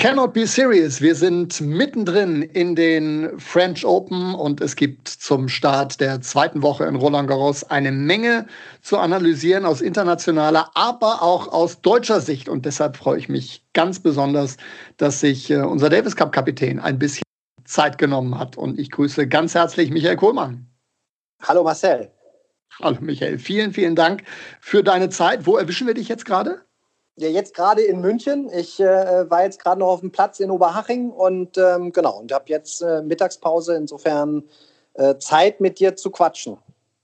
Cannot be serious. Wir sind mittendrin in den French Open und es gibt zum Start der zweiten Woche in Roland Garros eine Menge zu analysieren aus internationaler, aber auch aus deutscher Sicht. Und deshalb freue ich mich ganz besonders, dass sich äh, unser Davis Cup Kapitän ein bisschen Zeit genommen hat. Und ich grüße ganz herzlich Michael Kohlmann. Hallo Marcel. Hallo Michael. Vielen, vielen Dank für deine Zeit. Wo erwischen wir dich jetzt gerade? Ja, jetzt gerade in München. Ich äh, war jetzt gerade noch auf dem Platz in Oberhaching und ähm, genau, und habe jetzt äh, Mittagspause. Insofern äh, Zeit mit dir zu quatschen.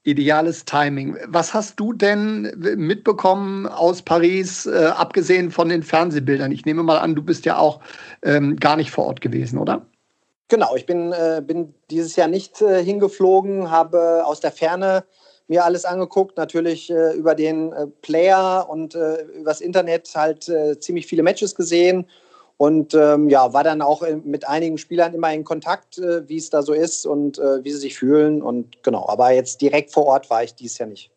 Ideales Timing. Was hast du denn mitbekommen aus Paris, äh, abgesehen von den Fernsehbildern? Ich nehme mal an, du bist ja auch ähm, gar nicht vor Ort gewesen, oder? Genau, ich bin, äh, bin dieses Jahr nicht äh, hingeflogen, habe aus der Ferne mir alles angeguckt, natürlich äh, über den äh, Player und äh, übers Internet halt äh, ziemlich viele Matches gesehen und ähm, ja, war dann auch mit einigen Spielern immer in Kontakt, äh, wie es da so ist und äh, wie sie sich fühlen und genau, aber jetzt direkt vor Ort war ich dies Jahr nicht.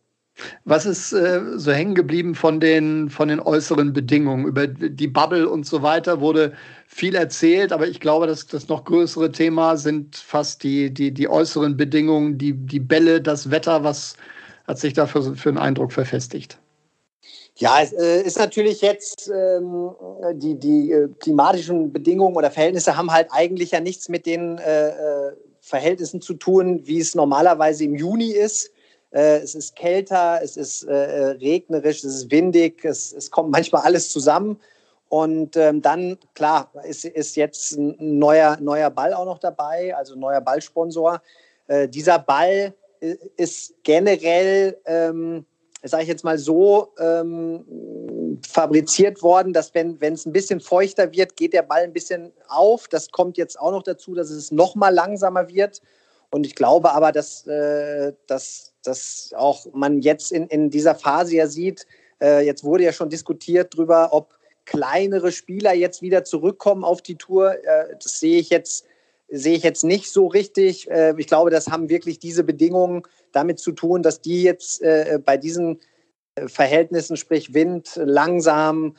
Was ist äh, so hängen geblieben von den, von den äußeren Bedingungen? Über die Bubble und so weiter wurde viel erzählt, aber ich glaube, dass das noch größere Thema sind fast die, die, die äußeren Bedingungen, die, die Bälle, das Wetter. Was hat sich da für, für einen Eindruck verfestigt? Ja, es äh, ist natürlich jetzt ähm, die, die äh, klimatischen Bedingungen oder Verhältnisse haben halt eigentlich ja nichts mit den äh, äh Verhältnissen zu tun, wie es normalerweise im Juni ist. Äh, es ist kälter, es ist äh, regnerisch, es ist windig, es, es kommt manchmal alles zusammen. Und ähm, dann, klar, ist, ist jetzt ein neuer, neuer Ball auch noch dabei, also ein neuer Ballsponsor. Äh, dieser Ball ist generell, ähm, sage ich jetzt mal so, ähm, fabriziert worden, dass wenn es ein bisschen feuchter wird, geht der Ball ein bisschen auf. Das kommt jetzt auch noch dazu, dass es noch mal langsamer wird. Und ich glaube aber, dass, äh, dass, dass auch man jetzt in, in dieser Phase ja sieht, äh, jetzt wurde ja schon diskutiert darüber, ob kleinere Spieler jetzt wieder zurückkommen auf die Tour. Äh, das sehe ich jetzt sehe ich jetzt nicht so richtig. Äh, ich glaube, das haben wirklich diese Bedingungen damit zu tun, dass die jetzt äh, bei diesen Verhältnissen, sprich Wind, langsam,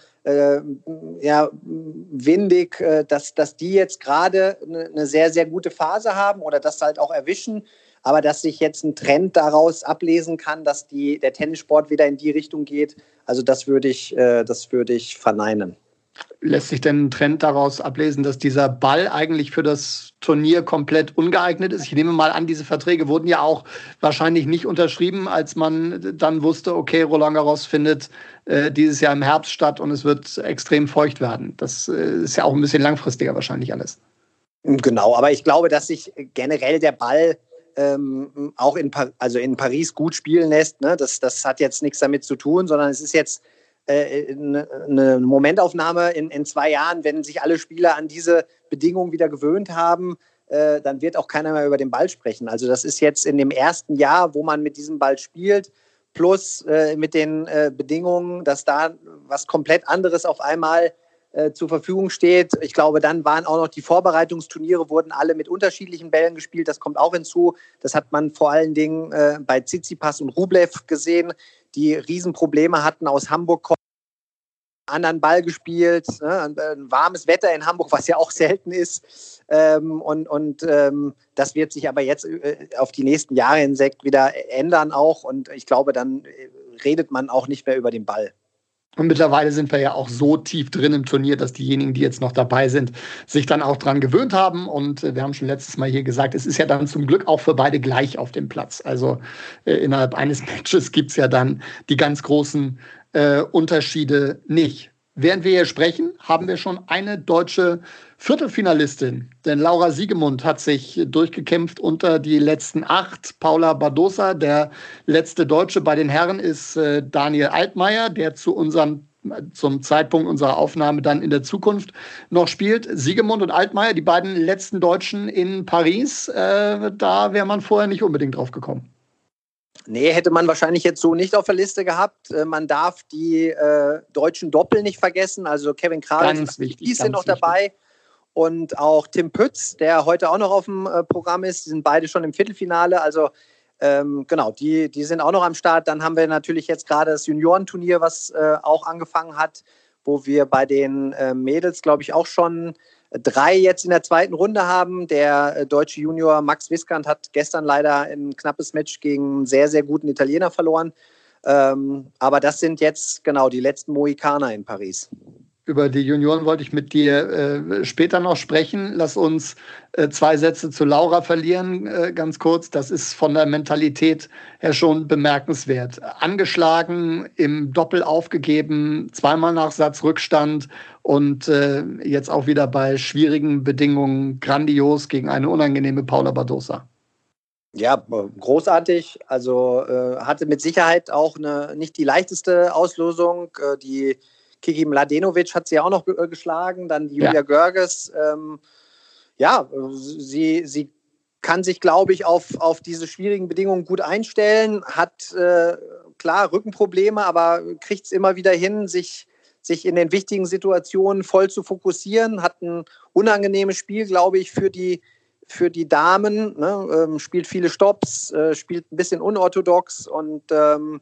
ja, windig, dass, dass die jetzt gerade eine sehr, sehr gute Phase haben oder das halt auch erwischen. Aber dass sich jetzt ein Trend daraus ablesen kann, dass die, der Tennissport wieder in die Richtung geht, also das würde ich, das würde ich verneinen. Lässt sich denn ein Trend daraus ablesen, dass dieser Ball eigentlich für das Turnier komplett ungeeignet ist? Ich nehme mal an, diese Verträge wurden ja auch wahrscheinlich nicht unterschrieben, als man dann wusste, okay, Roland Garros findet äh, dieses Jahr im Herbst statt und es wird extrem feucht werden. Das äh, ist ja auch ein bisschen langfristiger wahrscheinlich alles. Genau, aber ich glaube, dass sich generell der Ball ähm, auch in, also in Paris gut spielen lässt. Ne? Das, das hat jetzt nichts damit zu tun, sondern es ist jetzt äh, eine Momentaufnahme in, in zwei Jahren, wenn sich alle Spieler an diese Bedingungen wieder gewöhnt haben, äh, dann wird auch keiner mehr über den Ball sprechen. Also das ist jetzt in dem ersten Jahr, wo man mit diesem Ball spielt, plus äh, mit den äh, Bedingungen, dass da was komplett anderes auf einmal äh, zur Verfügung steht. Ich glaube, dann waren auch noch die Vorbereitungsturniere, wurden alle mit unterschiedlichen Bällen gespielt. Das kommt auch hinzu. Das hat man vor allen Dingen äh, bei Tsitsipas und Rublev gesehen, die Riesenprobleme hatten aus Hamburg anderen Ball gespielt, ne? ein warmes Wetter in Hamburg, was ja auch selten ist. Ähm, und und ähm, das wird sich aber jetzt äh, auf die nächsten Jahre hinweg wieder ändern auch. Und ich glaube, dann äh, redet man auch nicht mehr über den Ball. Und mittlerweile sind wir ja auch so tief drin im Turnier, dass diejenigen, die jetzt noch dabei sind, sich dann auch dran gewöhnt haben. Und äh, wir haben schon letztes Mal hier gesagt, es ist ja dann zum Glück auch für beide gleich auf dem Platz. Also äh, innerhalb eines Matches gibt es ja dann die ganz großen äh, Unterschiede nicht. Während wir hier sprechen, haben wir schon eine deutsche Viertelfinalistin. Denn Laura Siegemund hat sich durchgekämpft unter die letzten acht. Paula Badosa, der letzte Deutsche bei den Herren, ist äh, Daniel Altmaier, der zu unserem zum Zeitpunkt unserer Aufnahme dann in der Zukunft noch spielt. Siegemund und Altmaier, die beiden letzten Deutschen in Paris, äh, da wäre man vorher nicht unbedingt drauf gekommen. Nee, hätte man wahrscheinlich jetzt so nicht auf der Liste gehabt. Äh, man darf die äh, deutschen Doppel nicht vergessen. Also Kevin Kravitz die sind noch wichtig. Und auch Tim Pütz, der heute auch noch auf dem äh, Programm ist. Die sind beide schon im Viertelfinale. Also ähm, genau, die, die sind auch noch am Start. Dann haben wir natürlich jetzt gerade das Juniorenturnier, was äh, auch angefangen hat, wo wir bei den äh, Mädels, glaube ich, auch schon drei jetzt in der zweiten Runde haben. Der äh, deutsche Junior Max Wiskant hat gestern leider ein knappes Match gegen einen sehr, sehr guten Italiener verloren. Ähm, aber das sind jetzt genau die letzten Mohikaner in Paris. Über die Junioren wollte ich mit dir äh, später noch sprechen. Lass uns äh, zwei Sätze zu Laura verlieren, äh, ganz kurz. Das ist von der Mentalität her schon bemerkenswert. Angeschlagen, im Doppel aufgegeben, zweimal nach Satz Rückstand und äh, jetzt auch wieder bei schwierigen Bedingungen grandios gegen eine unangenehme Paula Badosa. Ja, großartig. Also äh, hatte mit Sicherheit auch eine, nicht die leichteste Auslosung. Äh, die Kiki Mladenovic hat sie auch noch äh, geschlagen, dann Julia ja. Görges. Ähm, ja, sie, sie kann sich, glaube ich, auf, auf diese schwierigen Bedingungen gut einstellen, hat äh, klar Rückenprobleme, aber kriegt es immer wieder hin, sich, sich in den wichtigen Situationen voll zu fokussieren, hat ein unangenehmes Spiel, glaube ich, für die, für die Damen, ne? ähm, spielt viele Stops, äh, spielt ein bisschen unorthodox und ähm,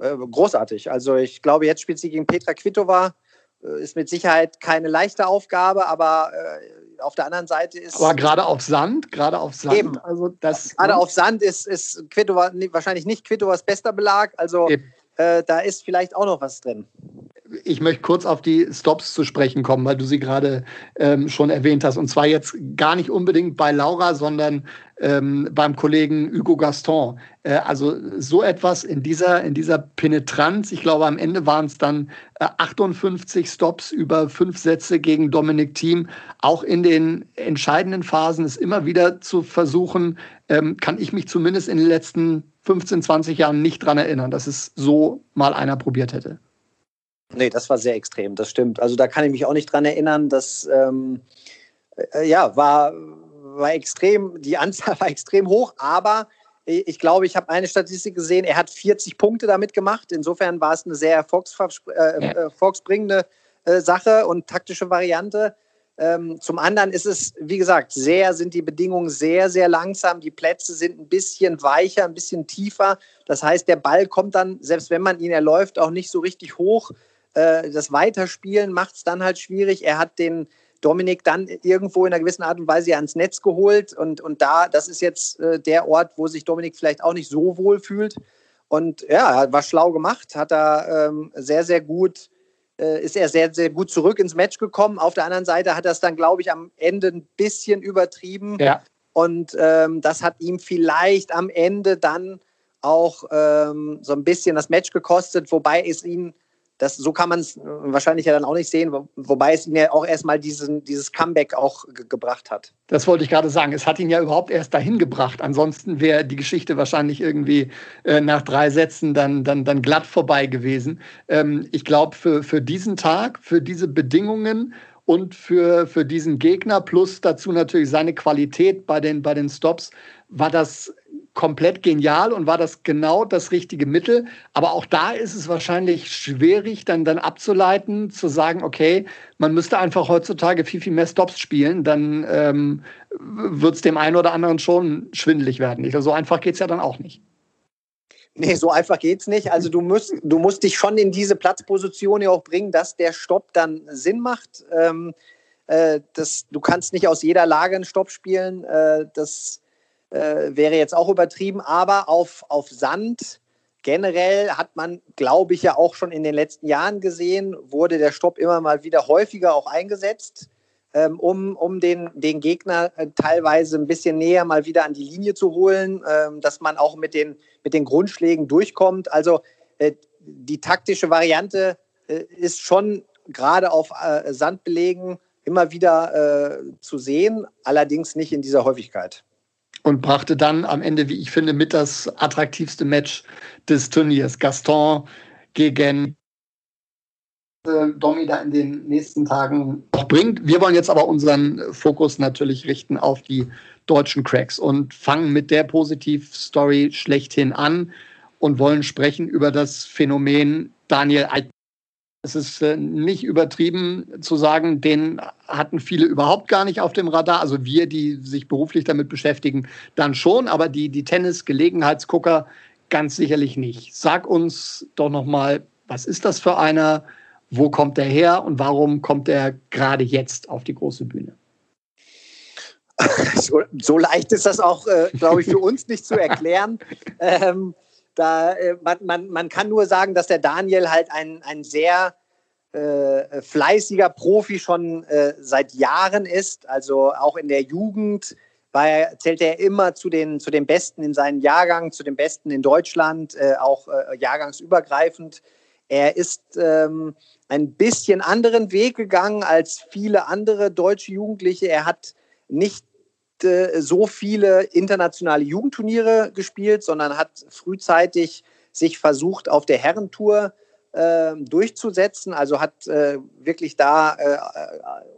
äh, großartig. Also ich glaube, jetzt spielt sie gegen Petra Kvitova. Äh, ist mit Sicherheit keine leichte Aufgabe, aber äh, auf der anderen Seite ist. Aber gerade auf Sand, gerade auf Sand. Eben. Also das, gerade ne? auf Sand ist, ist Kvitova wahrscheinlich nicht Kvitovas bester Belag. Also äh, da ist vielleicht auch noch was drin ich möchte kurz auf die Stops zu sprechen kommen, weil du sie gerade ähm, schon erwähnt hast. Und zwar jetzt gar nicht unbedingt bei Laura, sondern ähm, beim Kollegen Hugo Gaston. Äh, also so etwas in dieser, in dieser Penetranz. Ich glaube, am Ende waren es dann äh, 58 Stops über fünf Sätze gegen Dominik Thiem. Auch in den entscheidenden Phasen ist immer wieder zu versuchen, ähm, kann ich mich zumindest in den letzten 15, 20 Jahren nicht dran erinnern, dass es so mal einer probiert hätte. Nee, das war sehr extrem, das stimmt. Also da kann ich mich auch nicht dran erinnern, dass ähm, äh, ja, war, war extrem, die Anzahl war extrem hoch, aber ich glaube, ich habe eine Statistik gesehen, er hat 40 Punkte damit gemacht. Insofern war es eine sehr erfolgsbringende äh, ja. äh, Sache und taktische Variante. Ähm, zum anderen ist es, wie gesagt, sehr, sind die Bedingungen sehr, sehr langsam. Die Plätze sind ein bisschen weicher, ein bisschen tiefer. Das heißt, der Ball kommt dann, selbst wenn man ihn erläuft, auch nicht so richtig hoch. Äh, das Weiterspielen macht es dann halt schwierig. Er hat den Dominik dann irgendwo in einer gewissen Art und Weise ans Netz geholt. Und, und da, das ist jetzt äh, der Ort, wo sich Dominik vielleicht auch nicht so wohl fühlt. Und ja, war schlau gemacht, hat er ähm, sehr, sehr gut, äh, ist er sehr, sehr gut zurück ins Match gekommen. Auf der anderen Seite hat er es dann, glaube ich, am Ende ein bisschen übertrieben. Ja. Und ähm, das hat ihm vielleicht am Ende dann auch ähm, so ein bisschen das Match gekostet, wobei es ihn das, so kann man es äh, wahrscheinlich ja dann auch nicht sehen, wo, wobei es ihn ja auch erstmal dieses Comeback auch gebracht hat. Das wollte ich gerade sagen. Es hat ihn ja überhaupt erst dahin gebracht. Ansonsten wäre die Geschichte wahrscheinlich irgendwie äh, nach drei Sätzen dann, dann, dann glatt vorbei gewesen. Ähm, ich glaube, für, für diesen Tag, für diese Bedingungen und für, für diesen Gegner plus dazu natürlich seine Qualität bei den, bei den Stops war das komplett genial und war das genau das richtige Mittel. Aber auch da ist es wahrscheinlich schwierig, dann, dann abzuleiten, zu sagen, okay, man müsste einfach heutzutage viel, viel mehr Stops spielen, dann ähm, wird es dem einen oder anderen schon schwindelig werden. Also so einfach geht es ja dann auch nicht. Nee, so einfach geht es nicht. Also du musst, du musst dich schon in diese Platzposition ja auch bringen, dass der Stopp dann Sinn macht. Ähm, äh, das, du kannst nicht aus jeder Lage einen Stopp spielen. Äh, das äh, wäre jetzt auch übertrieben, aber auf, auf Sand generell hat man, glaube ich, ja auch schon in den letzten Jahren gesehen, wurde der Stopp immer mal wieder häufiger auch eingesetzt, ähm, um, um den, den Gegner äh, teilweise ein bisschen näher mal wieder an die Linie zu holen, ähm, dass man auch mit den, mit den Grundschlägen durchkommt. Also äh, die taktische Variante äh, ist schon gerade auf äh, Sandbelegen immer wieder äh, zu sehen, allerdings nicht in dieser Häufigkeit und brachte dann am Ende, wie ich finde, mit das attraktivste Match des Turniers. Gaston gegen äh, Domi da in den nächsten Tagen noch bringt. Wir wollen jetzt aber unseren Fokus natürlich richten auf die deutschen Cracks und fangen mit der Positivstory schlechthin an. und wollen sprechen über das Phänomen Daniel Alt. Es ist äh, nicht übertrieben zu sagen, den hatten viele überhaupt gar nicht auf dem Radar. Also wir, die sich beruflich damit beschäftigen, dann schon, aber die, die Tennis-Gelegenheitsgucker ganz sicherlich nicht. Sag uns doch nochmal, was ist das für einer? Wo kommt er her und warum kommt er gerade jetzt auf die große Bühne? So, so leicht ist das auch, äh, glaube ich, für uns nicht zu erklären. Ähm, da, äh, man, man, kann nur sagen, dass der Daniel halt ein, ein sehr äh, fleißiger Profi schon äh, seit Jahren ist. Also auch in der Jugend war er, zählte er immer zu den, zu den Besten in seinem Jahrgang, zu den Besten in Deutschland, äh, auch äh, jahrgangsübergreifend. Er ist ähm, ein bisschen anderen Weg gegangen als viele andere deutsche Jugendliche. Er hat nicht äh, so viele internationale Jugendturniere gespielt, sondern hat frühzeitig sich versucht, auf der Herrentour äh, durchzusetzen. Also hat äh, wirklich da äh,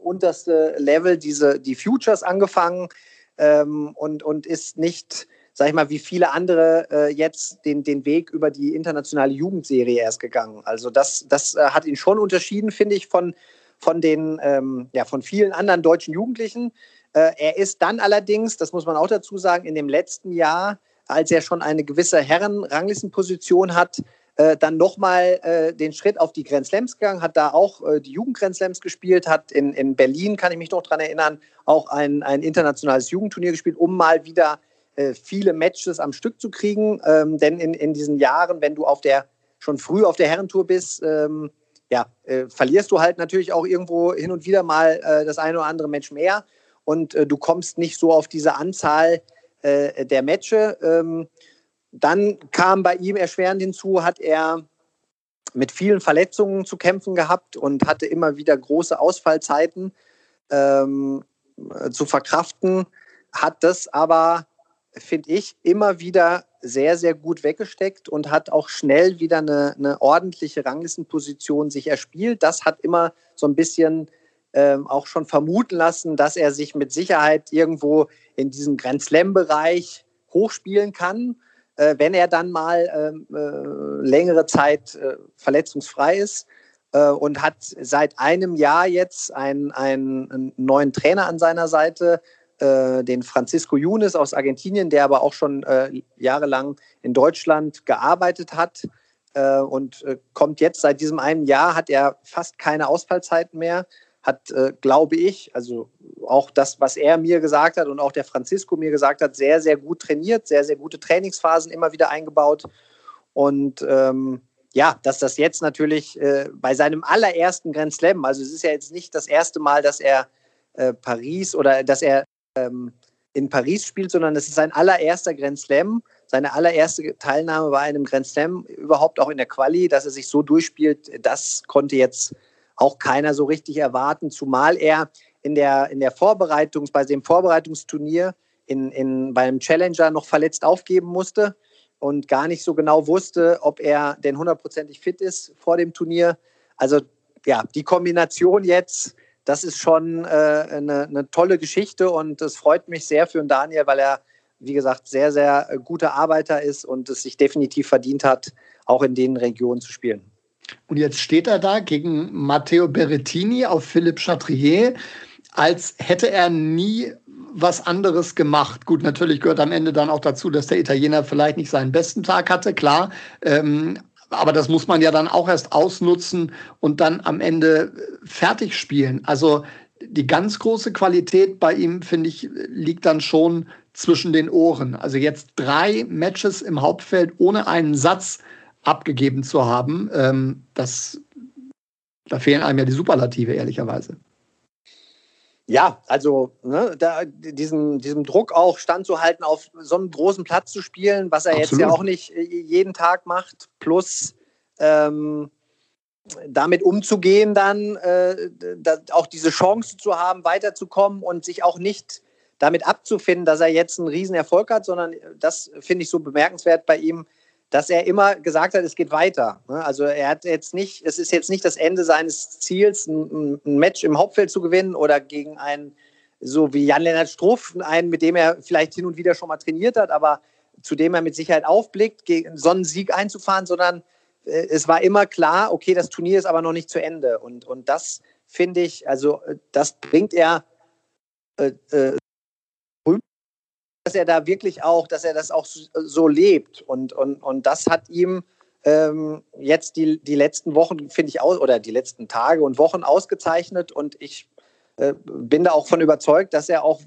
unterste Level diese, die Futures angefangen ähm, und, und ist nicht sag ich mal, wie viele andere äh, jetzt den, den Weg über die internationale Jugendserie erst gegangen. Also das, das äh, hat ihn schon unterschieden, finde ich, von, von den, ähm, ja, von vielen anderen deutschen Jugendlichen. Äh, er ist dann allerdings, das muss man auch dazu sagen, in dem letzten Jahr, als er schon eine gewisse Herrenranglistenposition hat, äh, dann nochmal äh, den Schritt auf die Grand gegangen, hat da auch äh, die Jugend gespielt, hat in, in Berlin, kann ich mich noch daran erinnern, auch ein, ein internationales Jugendturnier gespielt, um mal wieder äh, viele Matches am Stück zu kriegen. Ähm, denn in, in diesen Jahren, wenn du auf der schon früh auf der Herrentour bist, ähm, ja, äh, verlierst du halt natürlich auch irgendwo hin und wieder mal äh, das eine oder andere Match mehr und äh, du kommst nicht so auf diese Anzahl äh, der Matches. Ähm, dann kam bei ihm erschwerend hinzu, hat er mit vielen Verletzungen zu kämpfen gehabt und hatte immer wieder große Ausfallzeiten ähm, zu verkraften, hat das aber finde ich, immer wieder sehr, sehr gut weggesteckt und hat auch schnell wieder eine, eine ordentliche Ranglistenposition sich erspielt. Das hat immer so ein bisschen ähm, auch schon vermuten lassen, dass er sich mit Sicherheit irgendwo in diesem Grand Slam-Bereich hochspielen kann, äh, wenn er dann mal ähm, äh, längere Zeit äh, verletzungsfrei ist. Äh, und hat seit einem Jahr jetzt einen, einen neuen Trainer an seiner Seite, äh, den Francisco Yunes aus Argentinien, der aber auch schon äh, jahrelang in Deutschland gearbeitet hat und kommt jetzt seit diesem einen Jahr, hat er fast keine Ausfallzeiten mehr, hat, äh, glaube ich, also auch das, was er mir gesagt hat und auch der Francisco mir gesagt hat, sehr, sehr gut trainiert, sehr, sehr gute Trainingsphasen immer wieder eingebaut. Und ähm, ja, dass das jetzt natürlich äh, bei seinem allerersten Grand Slam, also es ist ja jetzt nicht das erste Mal, dass er Paris oder dass er ähm, in Paris spielt, sondern es ist sein allererster Grand Slam, seine allererste Teilnahme bei einem Grand Slam, überhaupt auch in der Quali, dass er sich so durchspielt, das konnte jetzt auch keiner so richtig erwarten, zumal er in der, in der Vorbereitung, bei dem Vorbereitungsturnier in, in, beim Challenger noch verletzt aufgeben musste und gar nicht so genau wusste, ob er denn hundertprozentig fit ist vor dem Turnier. Also ja, die Kombination jetzt das ist schon äh, eine, eine, tolle Geschichte und es freut mich sehr für den Daniel, weil er, wie gesagt, sehr, sehr äh, guter Arbeiter ist und es sich definitiv verdient hat, auch in den Regionen zu spielen. Und jetzt steht er da gegen Matteo Berrettini auf Philipp Chatrier, als hätte er nie was anderes gemacht. Gut, natürlich gehört am Ende dann auch dazu, dass der Italiener vielleicht nicht seinen besten Tag hatte, klar. Ähm, aber das muss man ja dann auch erst ausnutzen und dann am Ende äh, fertig spielen. Also die ganz große Qualität bei ihm, finde ich, liegt dann schon zwischen den Ohren. Also jetzt drei Matches im Hauptfeld ohne einen Satz abgegeben zu haben, ähm, das, da fehlen einem ja die Superlative, ehrlicherweise. Ja, also ne, da, diesen, diesem Druck auch standzuhalten, auf so einem großen Platz zu spielen, was er Absolut. jetzt ja auch nicht äh, jeden Tag macht, plus ähm, damit umzugehen, dann äh, da, auch diese Chance zu haben, weiterzukommen und sich auch nicht damit abzufinden, dass er jetzt einen Riesenerfolg hat, sondern das finde ich so bemerkenswert bei ihm, dass er immer gesagt hat, es geht weiter. Ne? Also er hat jetzt nicht, es ist jetzt nicht das Ende seines Ziels, ein, Match im Hauptfeld zu gewinnen oder gegen einen, so wie Jan-Lennart Struff, einen, mit dem er vielleicht hin und wieder schon mal trainiert hat, aber zu dem er mit Sicherheit aufblickt, so einen Sieg einzufahren, sondern äh, es war immer klar, okay, das Turnier ist aber noch nicht zu Ende. Und, und das finde ich, also äh, das bringt er äh, äh, dass er da wirklich auch, dass er das auch so lebt. Und, und, und das hat ihm ähm, jetzt die, die letzten Wochen, finde ich, aus, oder die letzten Tage und Wochen ausgezeichnet. Und ich äh, bin da auch von überzeugt, dass er auch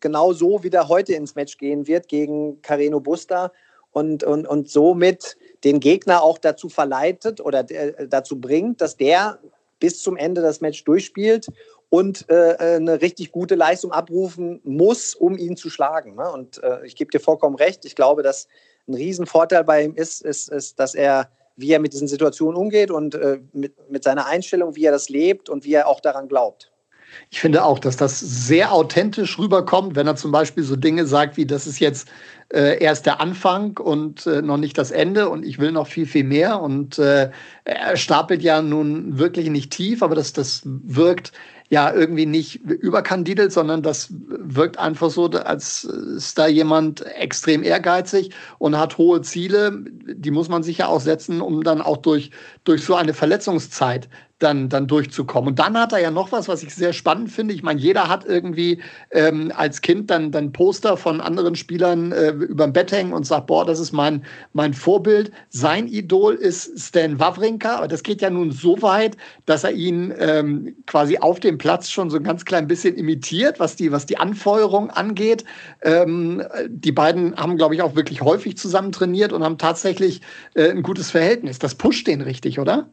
genau so wieder heute ins Match gehen wird gegen Carreno Busta und, und, und somit den Gegner auch dazu verleitet oder äh, dazu bringt, dass der bis zum Ende das Match durchspielt und äh, äh, eine richtig gute Leistung abrufen muss, um ihn zu schlagen. Ne? Und äh, ich gebe dir vollkommen recht. Ich glaube, dass ein Riesenvorteil bei ihm ist, ist, ist dass er, wie er mit diesen Situationen umgeht und äh, mit, mit seiner Einstellung, wie er das lebt und wie er auch daran glaubt. Ich finde auch, dass das sehr authentisch rüberkommt, wenn er zum Beispiel so Dinge sagt wie, das ist jetzt äh, erst der Anfang und äh, noch nicht das Ende und ich will noch viel, viel mehr. Und äh, er stapelt ja nun wirklich nicht tief, aber das, das wirkt ja irgendwie nicht überkandidelt, sondern das wirkt einfach so, als ist da jemand extrem ehrgeizig und hat hohe Ziele. Die muss man sich ja auch setzen, um dann auch durch, durch so eine Verletzungszeit dann, dann durchzukommen. Und dann hat er ja noch was, was ich sehr spannend finde. Ich meine, jeder hat irgendwie ähm, als Kind dann, dann Poster von anderen Spielern äh, über dem Bett hängen und sagt, boah, das ist mein, mein Vorbild. Sein Idol ist Stan Wawrinka, aber das geht ja nun so weit, dass er ihn ähm, quasi auf dem Platz schon so ein ganz klein bisschen imitiert, was die, was die Anfeuerung angeht. Ähm, die beiden haben, glaube ich, auch wirklich häufig zusammen trainiert und haben tatsächlich äh, ein gutes Verhältnis. Das pusht den richtig, oder?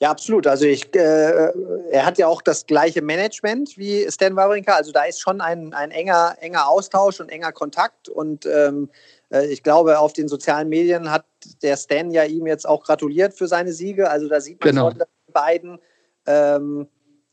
Ja, absolut. Also ich, äh, er hat ja auch das gleiche Management wie Stan Wawrinka. Also da ist schon ein, ein enger, enger Austausch und enger Kontakt. Und ähm, äh, ich glaube, auf den sozialen Medien hat der Stan ja ihm jetzt auch gratuliert für seine Siege. Also da sieht man genau. schon, dass die beiden ähm,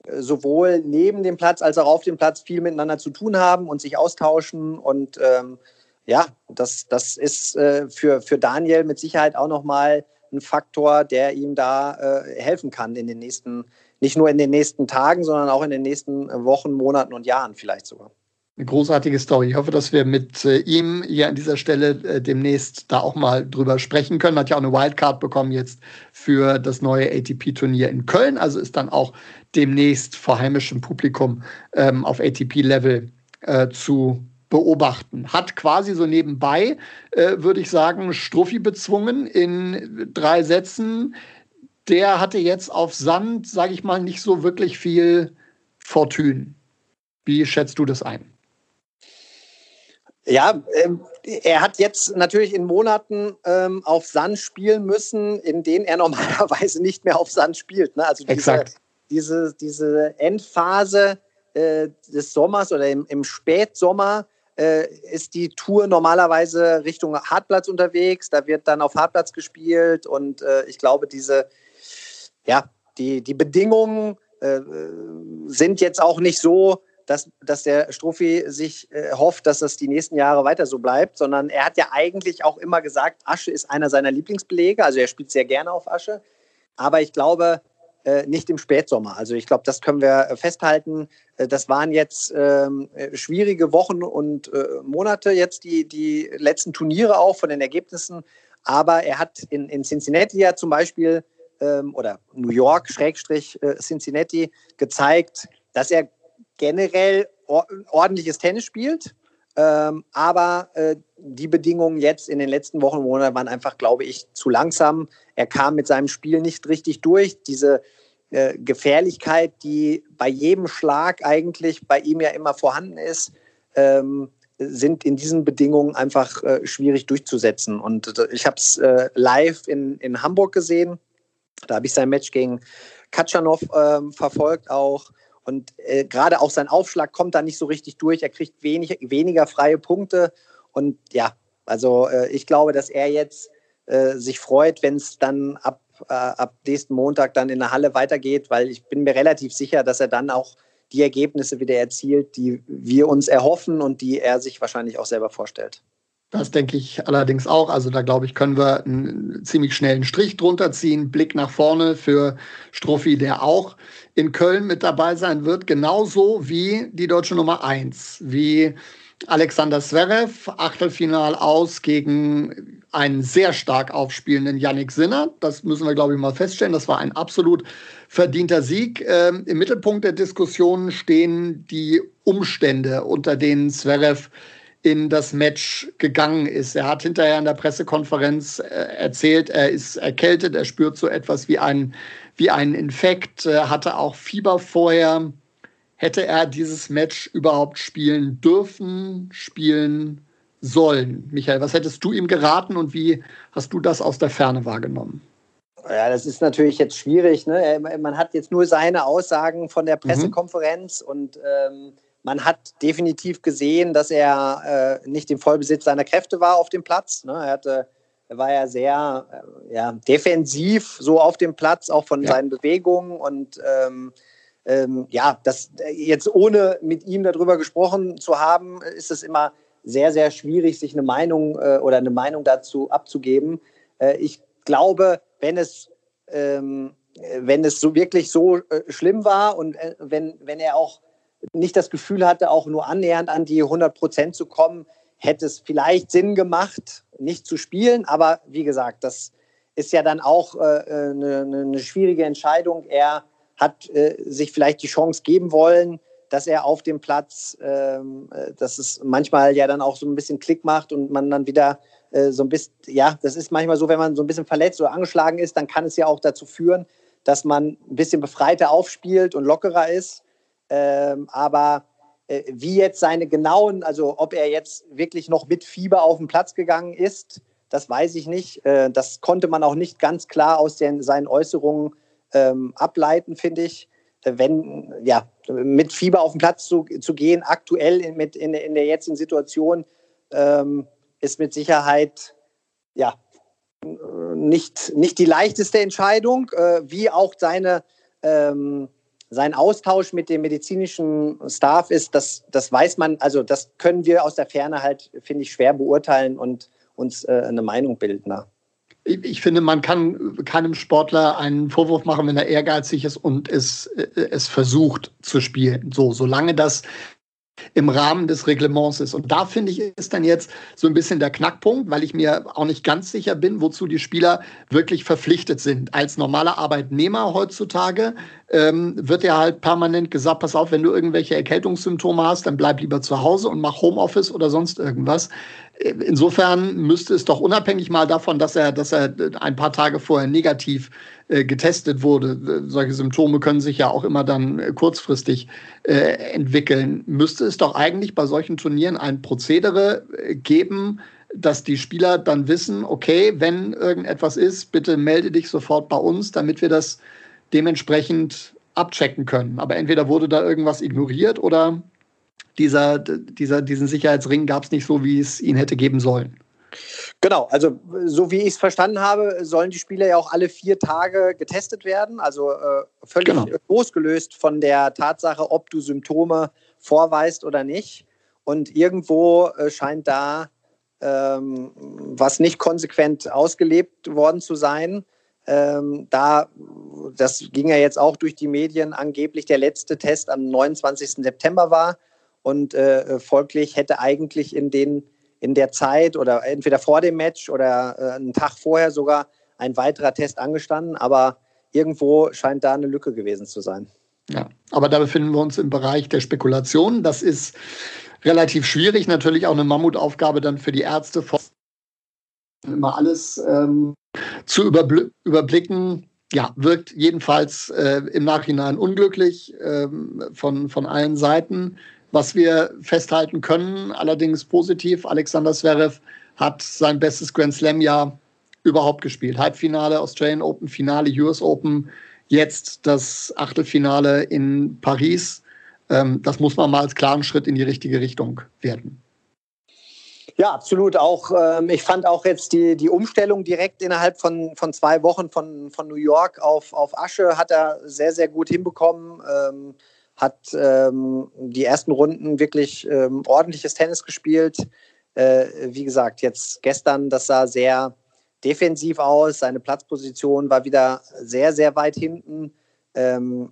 sowohl neben dem Platz als auch auf dem Platz viel miteinander zu tun haben und sich austauschen. Und ähm, ja, das, das ist äh, für, für Daniel mit Sicherheit auch nochmal ein Faktor, der ihm da äh, helfen kann in den nächsten, nicht nur in den nächsten Tagen, sondern auch in den nächsten Wochen, Monaten und Jahren vielleicht sogar. Eine großartige Story. Ich hoffe, dass wir mit äh, ihm hier an dieser Stelle äh, demnächst da auch mal drüber sprechen können. Hat ja auch eine Wildcard bekommen jetzt für das neue ATP-Turnier in Köln. Also ist dann auch demnächst vor heimischem Publikum ähm, auf ATP-Level äh, zu beobachten. Hat quasi so nebenbei, äh, würde ich sagen, Struffi bezwungen in drei Sätzen. Der hatte jetzt auf Sand, sage ich mal, nicht so wirklich viel Fortune. Wie schätzt du das ein? Ja, ähm, er hat jetzt natürlich in Monaten ähm, auf Sand spielen müssen, in denen er normalerweise nicht mehr auf Sand spielt. Ne? Also diese, diese, diese Endphase äh, des Sommers oder im, im Spätsommer, äh, ist die Tour normalerweise Richtung Hartplatz unterwegs. Da wird dann auf Hartplatz gespielt und äh, ich glaube, diese, ja, die, die Bedingungen äh, sind jetzt auch nicht so, dass, dass der Strophi sich äh, hofft, dass das die nächsten Jahre weiter so bleibt, sondern er hat ja eigentlich auch immer gesagt, Asche ist einer seiner Lieblingsbelege. Also er spielt sehr gerne auf Asche. Aber ich glaube, nicht im Spätsommer. Also ich glaube, das können wir äh, festhalten. Äh, das waren jetzt ähm, schwierige Wochen und äh, Monate, jetzt die, die letzten Turniere auch von den Ergebnissen. Aber er hat in, in Cincinnati ja zum Beispiel ähm, oder New York, Schrägstrich äh, Cincinnati, gezeigt, dass er generell or ordentliches Tennis spielt. Ähm, aber äh, die Bedingungen jetzt in den letzten Wochen und Monaten waren einfach, glaube ich, zu langsam. Er kam mit seinem Spiel nicht richtig durch. Diese äh, Gefährlichkeit, die bei jedem Schlag eigentlich bei ihm ja immer vorhanden ist, ähm, sind in diesen Bedingungen einfach äh, schwierig durchzusetzen. Und äh, ich habe es äh, live in, in Hamburg gesehen. Da habe ich sein Match gegen Katschanov ähm, verfolgt auch. Und äh, gerade auch sein Aufschlag kommt da nicht so richtig durch. Er kriegt wenig, weniger freie Punkte. Und ja, also äh, ich glaube, dass er jetzt sich freut, wenn es dann ab, äh, ab nächsten Montag dann in der Halle weitergeht, weil ich bin mir relativ sicher, dass er dann auch die Ergebnisse wieder erzielt, die wir uns erhoffen und die er sich wahrscheinlich auch selber vorstellt. Das denke ich allerdings auch. Also da glaube ich, können wir einen ziemlich schnellen Strich drunter ziehen. Blick nach vorne für Struffi, der auch in Köln mit dabei sein wird, genauso wie die deutsche Nummer 1, wie Alexander Zverev, Achtelfinal aus gegen einen sehr stark aufspielenden Yannick Sinner. Das müssen wir, glaube ich, mal feststellen. Das war ein absolut verdienter Sieg. Ähm, Im Mittelpunkt der Diskussion stehen die Umstände, unter denen Zverev in das Match gegangen ist. Er hat hinterher in der Pressekonferenz äh, erzählt, er ist erkältet, er spürt so etwas wie einen, wie einen Infekt, äh, hatte auch Fieber vorher hätte er dieses Match überhaupt spielen dürfen, spielen sollen? Michael, was hättest du ihm geraten und wie hast du das aus der Ferne wahrgenommen? Ja, das ist natürlich jetzt schwierig. Ne? Man hat jetzt nur seine Aussagen von der mhm. Pressekonferenz mhm. und ähm, man hat definitiv gesehen, dass er äh, nicht im Vollbesitz seiner Kräfte war auf dem Platz. Ne? Er, hatte, er war ja sehr äh, ja, defensiv so auf dem Platz, auch von ja. seinen Bewegungen und ähm, ähm, ja, das äh, jetzt ohne mit ihm darüber gesprochen zu haben, ist es immer sehr, sehr schwierig, sich eine Meinung äh, oder eine Meinung dazu abzugeben. Äh, ich glaube, wenn es, ähm, wenn es so wirklich so äh, schlimm war und äh, wenn, wenn er auch nicht das Gefühl hatte, auch nur annähernd an die 100 Prozent zu kommen, hätte es vielleicht Sinn gemacht, nicht zu spielen. Aber wie gesagt, das ist ja dann auch äh, eine, eine schwierige Entscheidung. Er hat äh, sich vielleicht die Chance geben wollen, dass er auf dem Platz, ähm, äh, dass es manchmal ja dann auch so ein bisschen Klick macht und man dann wieder äh, so ein bisschen, ja, das ist manchmal so, wenn man so ein bisschen verletzt oder angeschlagen ist, dann kann es ja auch dazu führen, dass man ein bisschen befreiter aufspielt und lockerer ist. Ähm, aber äh, wie jetzt seine genauen, also ob er jetzt wirklich noch mit Fieber auf den Platz gegangen ist, das weiß ich nicht. Äh, das konnte man auch nicht ganz klar aus den, seinen Äußerungen ähm, ableiten, finde ich. Äh, wenn, ja, mit Fieber auf den Platz zu, zu gehen, aktuell in, mit, in, in der jetzigen Situation, ähm, ist mit Sicherheit, ja, nicht, nicht die leichteste Entscheidung, äh, wie auch seine, ähm, sein Austausch mit dem medizinischen Staff ist, das, das weiß man, also das können wir aus der Ferne halt, finde ich, schwer beurteilen und uns äh, eine Meinung bilden. Na ich finde, man kann keinem Sportler einen Vorwurf machen, wenn er ehrgeizig ist und es, es versucht zu spielen. So, solange das im Rahmen des Reglements ist. Und da finde ich, ist dann jetzt so ein bisschen der Knackpunkt, weil ich mir auch nicht ganz sicher bin, wozu die Spieler wirklich verpflichtet sind. Als normaler Arbeitnehmer heutzutage ähm, wird ja halt permanent gesagt, pass auf, wenn du irgendwelche Erkältungssymptome hast, dann bleib lieber zu Hause und mach Homeoffice oder sonst irgendwas. Insofern müsste es doch unabhängig mal davon, dass er, dass er ein paar Tage vorher negativ äh, getestet wurde, solche Symptome können sich ja auch immer dann äh, kurzfristig äh, entwickeln, müsste es doch eigentlich bei solchen Turnieren ein Prozedere äh, geben, dass die Spieler dann wissen, okay, wenn irgendetwas ist, bitte melde dich sofort bei uns, damit wir das dementsprechend abchecken können. Aber entweder wurde da irgendwas ignoriert oder dieser, dieser, diesen Sicherheitsring gab es nicht so, wie es ihn hätte geben sollen. Genau, also so wie ich es verstanden habe, sollen die Spieler ja auch alle vier Tage getestet werden. Also äh, völlig genau. losgelöst von der Tatsache, ob du Symptome vorweist oder nicht. Und irgendwo äh, scheint da ähm, was nicht konsequent ausgelebt worden zu sein. Ähm, da, das ging ja jetzt auch durch die Medien, angeblich der letzte Test am 29. September war und äh, folglich hätte eigentlich in, den, in der Zeit oder entweder vor dem Match oder äh, einen Tag vorher sogar ein weiterer Test angestanden, aber irgendwo scheint da eine Lücke gewesen zu sein. Ja, aber da befinden wir uns im Bereich der Spekulation. Das ist relativ schwierig, natürlich auch eine Mammutaufgabe dann für die Ärzte, immer alles ähm, zu überbl überblicken. Ja, wirkt jedenfalls äh, im Nachhinein unglücklich ähm, von, von allen Seiten. Was wir festhalten können, allerdings positiv, Alexander Zverev hat sein bestes Grand Slam-Jahr überhaupt gespielt. Halbfinale Australian Open, Finale US Open, jetzt das Achtelfinale in Paris. Ähm, das muss man mal als klaren Schritt in die richtige Richtung werden. Ja, absolut. Auch ähm, ich fand auch jetzt die, die Umstellung direkt innerhalb von, von zwei Wochen von, von New York auf, auf Asche hat er sehr, sehr gut hinbekommen. Ähm, hat ähm, die ersten Runden wirklich ähm, ordentliches Tennis gespielt. Äh, wie gesagt, jetzt gestern, das sah sehr defensiv aus. Seine Platzposition war wieder sehr, sehr weit hinten. Ähm,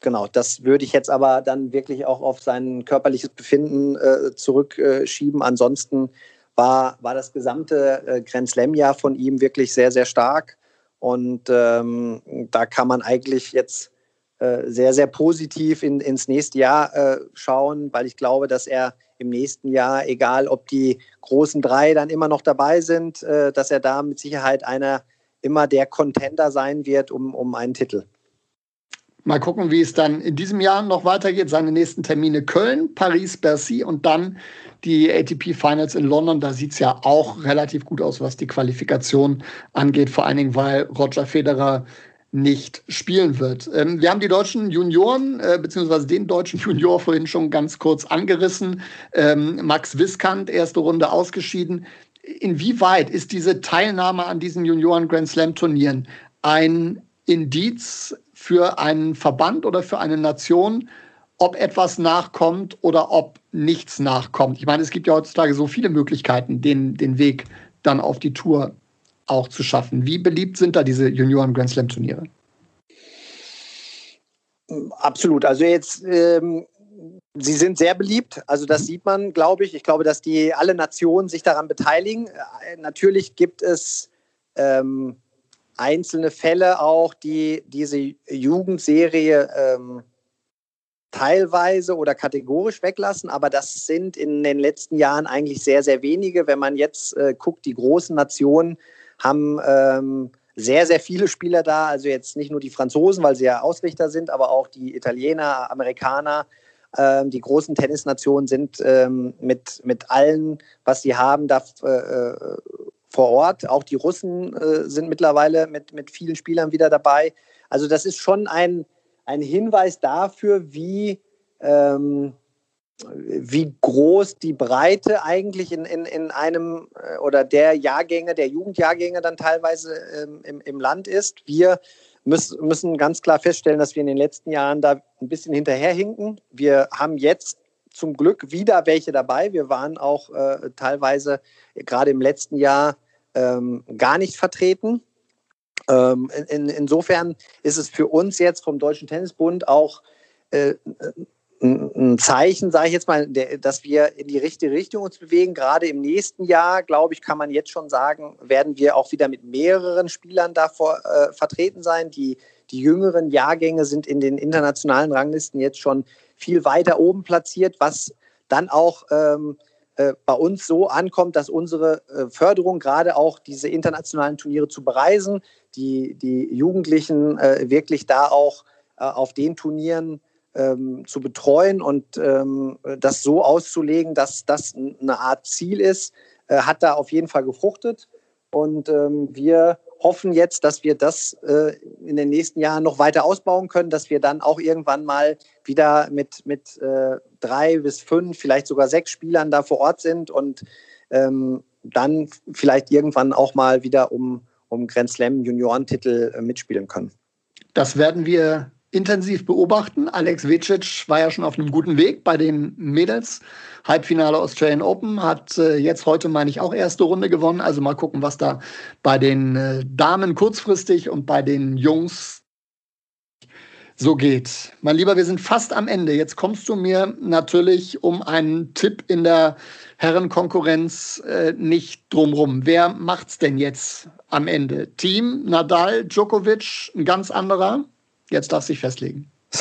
Genau, das würde ich jetzt aber dann wirklich auch auf sein körperliches Befinden äh, zurückschieben. Ansonsten war, war das gesamte äh, Grand Slam-Jahr von ihm wirklich sehr, sehr stark. Und ähm, da kann man eigentlich jetzt äh, sehr, sehr positiv in, ins nächste Jahr äh, schauen, weil ich glaube, dass er im nächsten Jahr, egal ob die großen drei dann immer noch dabei sind, äh, dass er da mit Sicherheit einer immer der Contender sein wird um, um einen Titel. Mal gucken, wie es dann in diesem Jahr noch weitergeht. Seine nächsten Termine Köln, Paris, Bercy und dann die ATP Finals in London. Da sieht es ja auch relativ gut aus, was die Qualifikation angeht. Vor allen Dingen, weil Roger Federer nicht spielen wird. Ähm, wir haben die deutschen Junioren, äh, beziehungsweise den deutschen Junior vorhin schon ganz kurz angerissen. Ähm, Max Wiskant, erste Runde ausgeschieden. Inwieweit ist diese Teilnahme an diesen Junioren Grand Slam Turnieren ein Indiz für einen Verband oder für eine Nation, ob etwas nachkommt oder ob nichts nachkommt. Ich meine, es gibt ja heutzutage so viele Möglichkeiten, den, den Weg dann auf die Tour auch zu schaffen. Wie beliebt sind da diese Junioren Grand Slam Turniere? Absolut. Also jetzt, ähm, sie sind sehr beliebt. Also das sieht man, glaube ich. Ich glaube, dass die alle Nationen sich daran beteiligen. Äh, natürlich gibt es ähm, einzelne Fälle auch, die diese Jugendserie ähm, teilweise oder kategorisch weglassen, aber das sind in den letzten Jahren eigentlich sehr, sehr wenige. Wenn man jetzt äh, guckt, die großen Nationen haben ähm, sehr, sehr viele Spieler da, also jetzt nicht nur die Franzosen, weil sie ja Ausrichter sind, aber auch die Italiener, Amerikaner, ähm, die großen Tennisnationen sind ähm, mit, mit allen, was sie haben, da äh, äh vor Ort. Auch die Russen äh, sind mittlerweile mit, mit vielen Spielern wieder dabei. Also das ist schon ein, ein Hinweis dafür, wie, ähm, wie groß die Breite eigentlich in, in, in einem äh, oder der Jahrgänge, der Jugendjahrgänge dann teilweise ähm, im, im Land ist. Wir müssen, müssen ganz klar feststellen, dass wir in den letzten Jahren da ein bisschen hinterherhinken. Wir haben jetzt zum Glück wieder welche dabei. Wir waren auch äh, teilweise gerade im letzten Jahr ähm, gar nicht vertreten. Ähm, in, insofern ist es für uns jetzt vom Deutschen Tennisbund auch äh, ein Zeichen, sage ich jetzt mal, dass wir in die richtige Richtung uns bewegen. Gerade im nächsten Jahr, glaube ich, kann man jetzt schon sagen, werden wir auch wieder mit mehreren Spielern davor äh, vertreten sein. Die, die jüngeren Jahrgänge sind in den internationalen Ranglisten jetzt schon viel weiter oben platziert, was dann auch ähm, äh, bei uns so ankommt, dass unsere äh, Förderung gerade auch diese internationalen Turniere zu bereisen, die, die Jugendlichen äh, wirklich da auch äh, auf den Turnieren ähm, zu betreuen und ähm, das so auszulegen, dass das eine Art Ziel ist, äh, hat da auf jeden Fall gefruchtet. Und ähm, wir hoffen jetzt, dass wir das äh, in den nächsten Jahren noch weiter ausbauen können, dass wir dann auch irgendwann mal wieder mit, mit äh, drei bis fünf, vielleicht sogar sechs Spielern da vor Ort sind und ähm, dann vielleicht irgendwann auch mal wieder um, um Grand Slam Juniorentitel äh, mitspielen können. Das werden wir intensiv beobachten. Alex Vicic war ja schon auf einem guten Weg bei den Mädels. Halbfinale Australian Open hat äh, jetzt heute, meine ich, auch erste Runde gewonnen. Also mal gucken, was da bei den äh, Damen kurzfristig und bei den Jungs so geht. Mein Lieber, wir sind fast am Ende. Jetzt kommst du mir natürlich um einen Tipp in der Herrenkonkurrenz äh, nicht drumrum. Wer macht's denn jetzt am Ende? Team, Nadal, Djokovic, ein ganz anderer? Jetzt darfst du dich festlegen.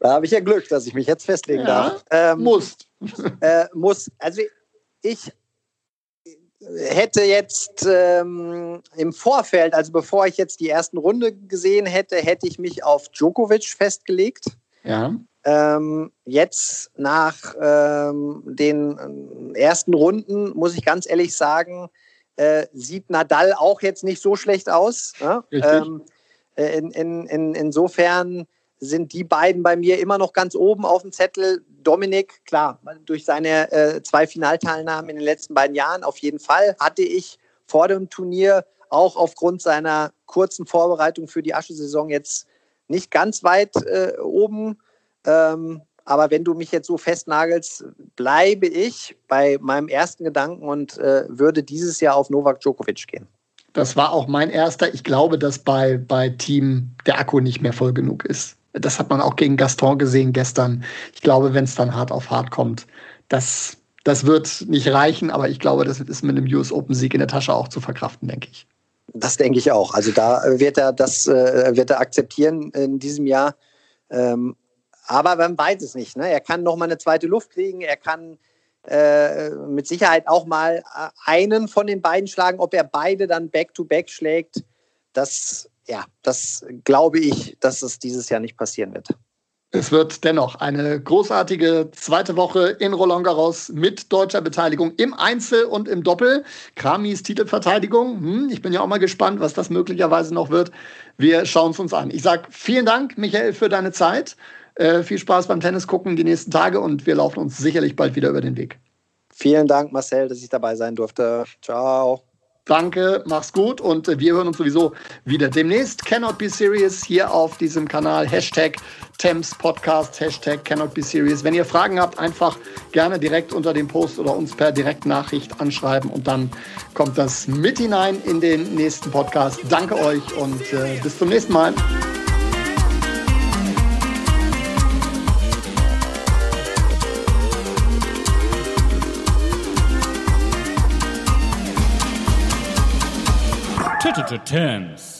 da habe ich ja Glück, dass ich mich jetzt festlegen ja, darf. Ähm, musst. Äh, muss. Also ich hätte jetzt ähm, im Vorfeld, also bevor ich jetzt die ersten Runde gesehen hätte, hätte ich mich auf Djokovic festgelegt. Ja. Ähm, jetzt nach ähm, den ersten Runden muss ich ganz ehrlich sagen, äh, sieht Nadal auch jetzt nicht so schlecht aus. Ja? Äh, in, in, in, insofern sind die beiden bei mir immer noch ganz oben auf dem Zettel. Dominik, klar, durch seine äh, zwei Finalteilnahmen in den letzten beiden Jahren auf jeden Fall hatte ich vor dem Turnier auch aufgrund seiner kurzen Vorbereitung für die Aschesaison jetzt nicht ganz weit äh, oben. Ähm, aber wenn du mich jetzt so festnagelst, bleibe ich bei meinem ersten Gedanken und äh, würde dieses Jahr auf Novak Djokovic gehen. Das war auch mein erster. Ich glaube, dass bei, bei Team der Akku nicht mehr voll genug ist. Das hat man auch gegen Gaston gesehen gestern. Ich glaube, wenn es dann hart auf hart kommt, das, das wird nicht reichen, aber ich glaube, das ist mit einem US Open Sieg in der Tasche auch zu verkraften, denke ich. Das denke ich auch. Also da wird er das äh, wird er akzeptieren in diesem Jahr. Ähm, aber man weiß es nicht. Ne? Er kann noch mal eine zweite Luft kriegen. Er kann äh, mit Sicherheit auch mal äh, einen von den beiden schlagen. Ob er beide dann back-to-back -back schlägt, das, ja, das glaube ich, dass es dieses Jahr nicht passieren wird. Es wird dennoch eine großartige zweite Woche in Roland Garros mit deutscher Beteiligung im Einzel und im Doppel. Kramis Titelverteidigung. Hm, ich bin ja auch mal gespannt, was das möglicherweise noch wird. Wir schauen es uns an. Ich sage vielen Dank, Michael, für deine Zeit. Äh, viel Spaß beim Tennis gucken die nächsten Tage und wir laufen uns sicherlich bald wieder über den Weg. Vielen Dank, Marcel, dass ich dabei sein durfte. Ciao. Danke, mach's gut und äh, wir hören uns sowieso wieder demnächst. Cannot be serious hier auf diesem Kanal. Hashtag Thames Podcast, Hashtag Cannot be serious. Wenn ihr Fragen habt, einfach gerne direkt unter dem Post oder uns per Direktnachricht anschreiben und dann kommt das mit hinein in den nächsten Podcast. Danke euch und äh, bis zum nächsten Mal. Thames.